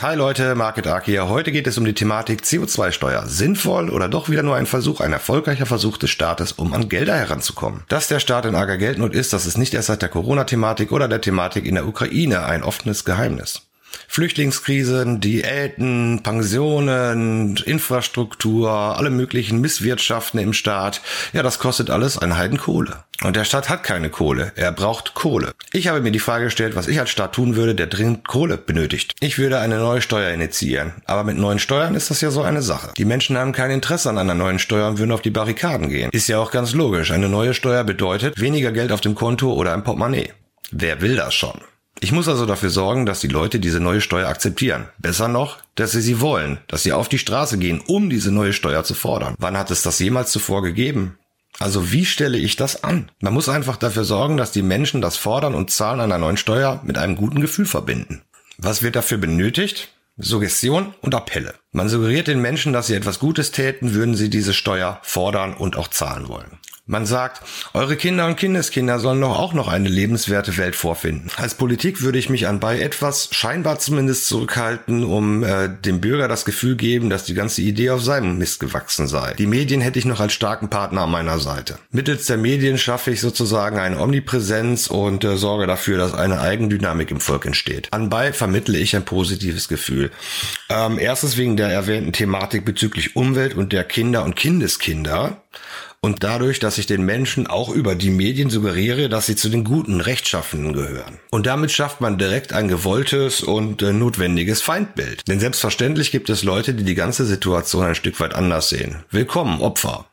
Hi Leute, Market Arc hier. Heute geht es um die Thematik CO2-Steuer. Sinnvoll oder doch wieder nur ein Versuch, ein erfolgreicher Versuch des Staates, um an Gelder heranzukommen? Dass der Staat in arger Geldnot ist, das ist nicht erst seit der Corona-Thematik oder der Thematik in der Ukraine ein offenes Geheimnis. Flüchtlingskrisen, Diäten, Pensionen, Infrastruktur, alle möglichen Misswirtschaften im Staat. Ja, das kostet alles eine Heidenkohle. Und der Staat hat keine Kohle. Er braucht Kohle. Ich habe mir die Frage gestellt, was ich als Staat tun würde, der dringend Kohle benötigt. Ich würde eine neue Steuer initiieren. Aber mit neuen Steuern ist das ja so eine Sache. Die Menschen haben kein Interesse an einer neuen Steuer und würden auf die Barrikaden gehen. Ist ja auch ganz logisch. Eine neue Steuer bedeutet weniger Geld auf dem Konto oder im Portemonnaie. Wer will das schon? Ich muss also dafür sorgen, dass die Leute diese neue Steuer akzeptieren. Besser noch, dass sie sie wollen, dass sie auf die Straße gehen, um diese neue Steuer zu fordern. Wann hat es das jemals zuvor gegeben? Also wie stelle ich das an? Man muss einfach dafür sorgen, dass die Menschen das Fordern und Zahlen einer neuen Steuer mit einem guten Gefühl verbinden. Was wird dafür benötigt? Suggestion und Appelle. Man suggeriert den Menschen, dass sie etwas Gutes täten, würden sie diese Steuer fordern und auch zahlen wollen. Man sagt, eure Kinder und Kindeskinder sollen doch auch noch eine lebenswerte Welt vorfinden. Als Politik würde ich mich anbei etwas scheinbar zumindest zurückhalten, um äh, dem Bürger das Gefühl geben, dass die ganze Idee auf seinem Mist gewachsen sei. Die Medien hätte ich noch als starken Partner an meiner Seite. Mittels der Medien schaffe ich sozusagen eine Omnipräsenz und äh, sorge dafür, dass eine Eigendynamik im Volk entsteht. Anbei vermittle ich ein positives Gefühl. Ähm, erstens wegen der erwähnten Thematik bezüglich Umwelt und der Kinder und Kindeskinder und dadurch, dass ich den Menschen auch über die Medien suggeriere, dass sie zu den guten Rechtschaffenen gehören. Und damit schafft man direkt ein gewolltes und äh, notwendiges Feindbild. Denn selbstverständlich gibt es Leute, die die ganze Situation ein Stück weit anders sehen. Willkommen, Opfer.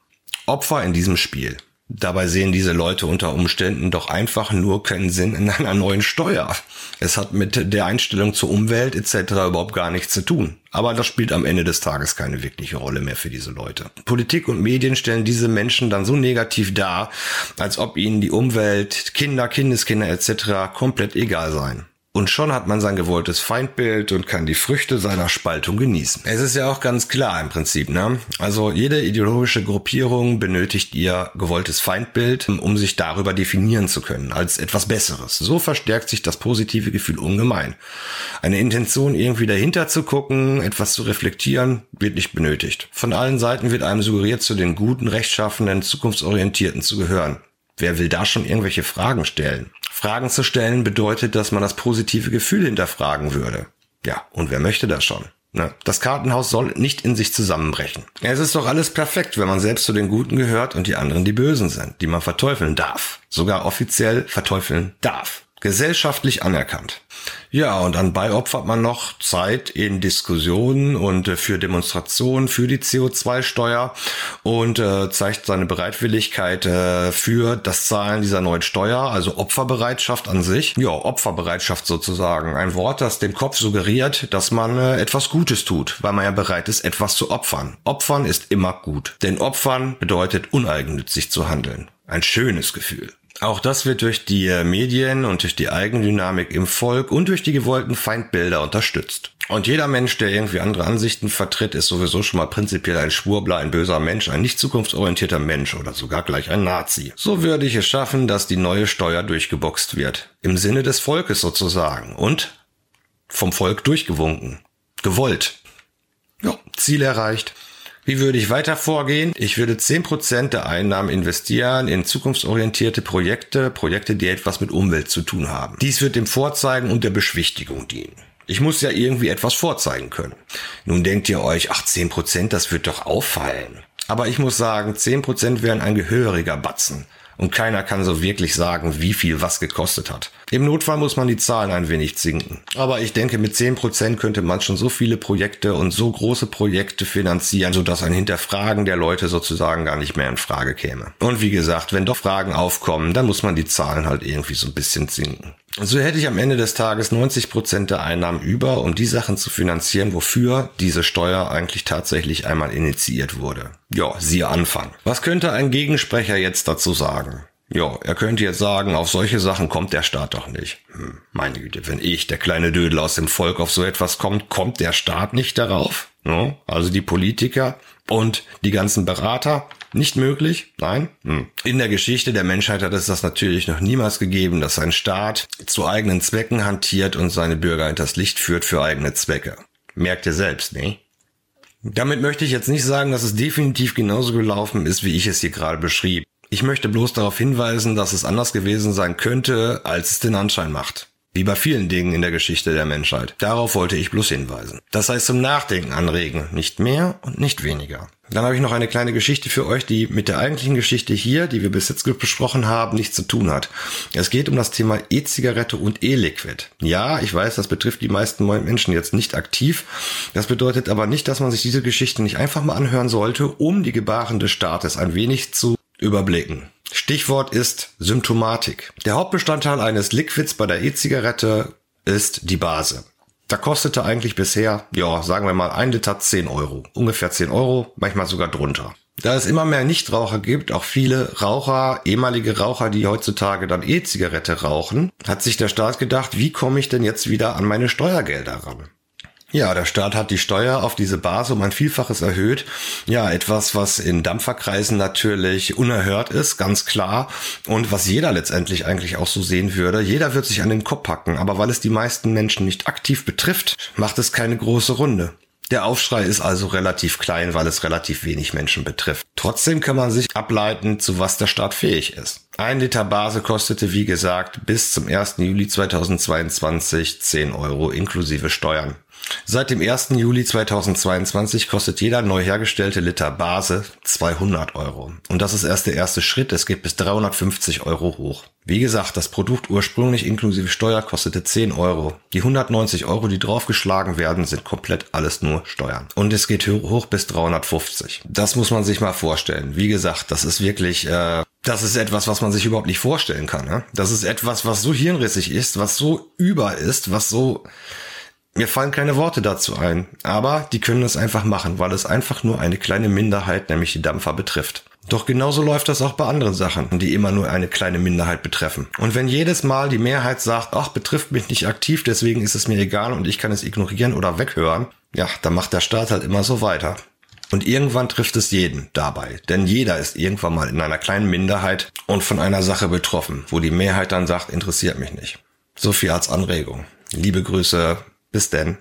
Opfer in diesem Spiel. Dabei sehen diese Leute unter Umständen doch einfach nur keinen Sinn in einer neuen Steuer. Es hat mit der Einstellung zur Umwelt etc. überhaupt gar nichts zu tun. Aber das spielt am Ende des Tages keine wirkliche Rolle mehr für diese Leute. Politik und Medien stellen diese Menschen dann so negativ dar, als ob ihnen die Umwelt, Kinder, Kindeskinder etc. komplett egal seien. Und schon hat man sein gewolltes Feindbild und kann die Früchte seiner Spaltung genießen. Es ist ja auch ganz klar im Prinzip, ne? Also jede ideologische Gruppierung benötigt ihr gewolltes Feindbild, um sich darüber definieren zu können, als etwas Besseres. So verstärkt sich das positive Gefühl ungemein. Eine Intention, irgendwie dahinter zu gucken, etwas zu reflektieren, wird nicht benötigt. Von allen Seiten wird einem suggeriert, zu den guten, rechtschaffenden, zukunftsorientierten zu gehören. Wer will da schon irgendwelche Fragen stellen? Fragen zu stellen bedeutet, dass man das positive Gefühl hinterfragen würde. Ja, und wer möchte das schon? Ne? Das Kartenhaus soll nicht in sich zusammenbrechen. Es ist doch alles perfekt, wenn man selbst zu den Guten gehört und die anderen die Bösen sind, die man verteufeln darf. Sogar offiziell verteufeln darf gesellschaftlich anerkannt. Ja, und anbei opfert man noch Zeit in Diskussionen und äh, für Demonstrationen für die CO2-Steuer und äh, zeigt seine Bereitwilligkeit äh, für das Zahlen dieser neuen Steuer, also Opferbereitschaft an sich. Ja, Opferbereitschaft sozusagen. Ein Wort, das dem Kopf suggeriert, dass man äh, etwas Gutes tut, weil man ja bereit ist, etwas zu opfern. Opfern ist immer gut. Denn Opfern bedeutet uneigennützig zu handeln. Ein schönes Gefühl. Auch das wird durch die äh, Medien und durch die Eigendynamik im Volk und durch die gewollten Feindbilder unterstützt. Und jeder Mensch, der irgendwie andere Ansichten vertritt, ist sowieso schon mal prinzipiell ein Schwurbler, ein böser Mensch, ein nicht zukunftsorientierter Mensch oder sogar gleich ein Nazi. So würde ich es schaffen, dass die neue Steuer durchgeboxt wird. Im Sinne des Volkes sozusagen. Und vom Volk durchgewunken. Gewollt. Ja, Ziel erreicht. Wie würde ich weiter vorgehen? Ich würde zehn Prozent der Einnahmen investieren in zukunftsorientierte Projekte, Projekte, die etwas mit Umwelt zu tun haben. Dies wird dem Vorzeigen und der Beschwichtigung dienen. Ich muss ja irgendwie etwas vorzeigen können. Nun denkt ihr euch, ach, zehn Prozent, das wird doch auffallen. Aber ich muss sagen, zehn Prozent wären ein gehöriger Batzen und keiner kann so wirklich sagen, wie viel was gekostet hat. Im Notfall muss man die Zahlen ein wenig zinken. Aber ich denke, mit 10% könnte man schon so viele Projekte und so große Projekte finanzieren, sodass ein Hinterfragen der Leute sozusagen gar nicht mehr in Frage käme. Und wie gesagt, wenn doch Fragen aufkommen, dann muss man die Zahlen halt irgendwie so ein bisschen zinken. So hätte ich am Ende des Tages 90 Prozent der Einnahmen über, um die Sachen zu finanzieren, wofür diese Steuer eigentlich tatsächlich einmal initiiert wurde. Ja, siehe Anfang. Was könnte ein Gegensprecher jetzt dazu sagen? Ja, er könnte jetzt sagen, auf solche Sachen kommt der Staat doch nicht. Hm, meine Güte, wenn ich, der kleine Dödel aus dem Volk, auf so etwas kommt, kommt der Staat nicht darauf? Ja, also die Politiker und die ganzen Berater? Nicht möglich? Nein? Hm. In der Geschichte der Menschheit hat es das natürlich noch niemals gegeben, dass ein Staat zu eigenen Zwecken hantiert und seine Bürger hinters Licht führt für eigene Zwecke. Merkt ihr selbst, ne? Damit möchte ich jetzt nicht sagen, dass es definitiv genauso gelaufen ist, wie ich es hier gerade beschrieb. Ich möchte bloß darauf hinweisen, dass es anders gewesen sein könnte, als es den Anschein macht. Wie bei vielen Dingen in der Geschichte der Menschheit. Darauf wollte ich bloß hinweisen. Das heißt zum Nachdenken anregen, nicht mehr und nicht weniger. Dann habe ich noch eine kleine Geschichte für euch, die mit der eigentlichen Geschichte hier, die wir bis jetzt besprochen haben, nichts zu tun hat. Es geht um das Thema E-Zigarette und E-Liquid. Ja, ich weiß, das betrifft die meisten Menschen jetzt nicht aktiv. Das bedeutet aber nicht, dass man sich diese Geschichte nicht einfach mal anhören sollte, um die Gebaren des Staates ein wenig zu überblicken. Stichwort ist Symptomatik. Der Hauptbestandteil eines Liquids bei der E-Zigarette ist die Base. Da kostete eigentlich bisher, ja, sagen wir mal, ein Liter 10 Euro. Ungefähr 10 Euro, manchmal sogar drunter. Da es immer mehr Nichtraucher gibt, auch viele Raucher, ehemalige Raucher, die heutzutage dann E-Zigarette rauchen, hat sich der Staat gedacht, wie komme ich denn jetzt wieder an meine Steuergelder ran? Ja, der Staat hat die Steuer auf diese Base um ein Vielfaches erhöht. Ja, etwas, was in Dampferkreisen natürlich unerhört ist, ganz klar. Und was jeder letztendlich eigentlich auch so sehen würde. Jeder wird sich an den Kopf packen. Aber weil es die meisten Menschen nicht aktiv betrifft, macht es keine große Runde. Der Aufschrei ist also relativ klein, weil es relativ wenig Menschen betrifft. Trotzdem kann man sich ableiten, zu was der Staat fähig ist. Ein Liter Base kostete, wie gesagt, bis zum 1. Juli 2022 10 Euro inklusive Steuern. Seit dem 1. Juli 2022 kostet jeder neu hergestellte Liter Base 200 Euro. Und das ist erst der erste Schritt. Es geht bis 350 Euro hoch. Wie gesagt, das Produkt ursprünglich inklusive Steuer kostete 10 Euro. Die 190 Euro, die draufgeschlagen werden, sind komplett alles nur Steuern. Und es geht hoch bis 350. Das muss man sich mal vorstellen. Wie gesagt, das ist wirklich, äh, das ist etwas, was man sich überhaupt nicht vorstellen kann. Ne? Das ist etwas, was so hirnrissig ist, was so über ist, was so mir fallen keine Worte dazu ein, aber die können es einfach machen, weil es einfach nur eine kleine Minderheit, nämlich die Dampfer, betrifft. Doch genauso läuft das auch bei anderen Sachen, die immer nur eine kleine Minderheit betreffen. Und wenn jedes Mal die Mehrheit sagt, ach, betrifft mich nicht aktiv, deswegen ist es mir egal und ich kann es ignorieren oder weghören, ja, dann macht der Staat halt immer so weiter. Und irgendwann trifft es jeden dabei, denn jeder ist irgendwann mal in einer kleinen Minderheit und von einer Sache betroffen, wo die Mehrheit dann sagt, interessiert mich nicht. So viel als Anregung. Liebe Grüße, bis denn.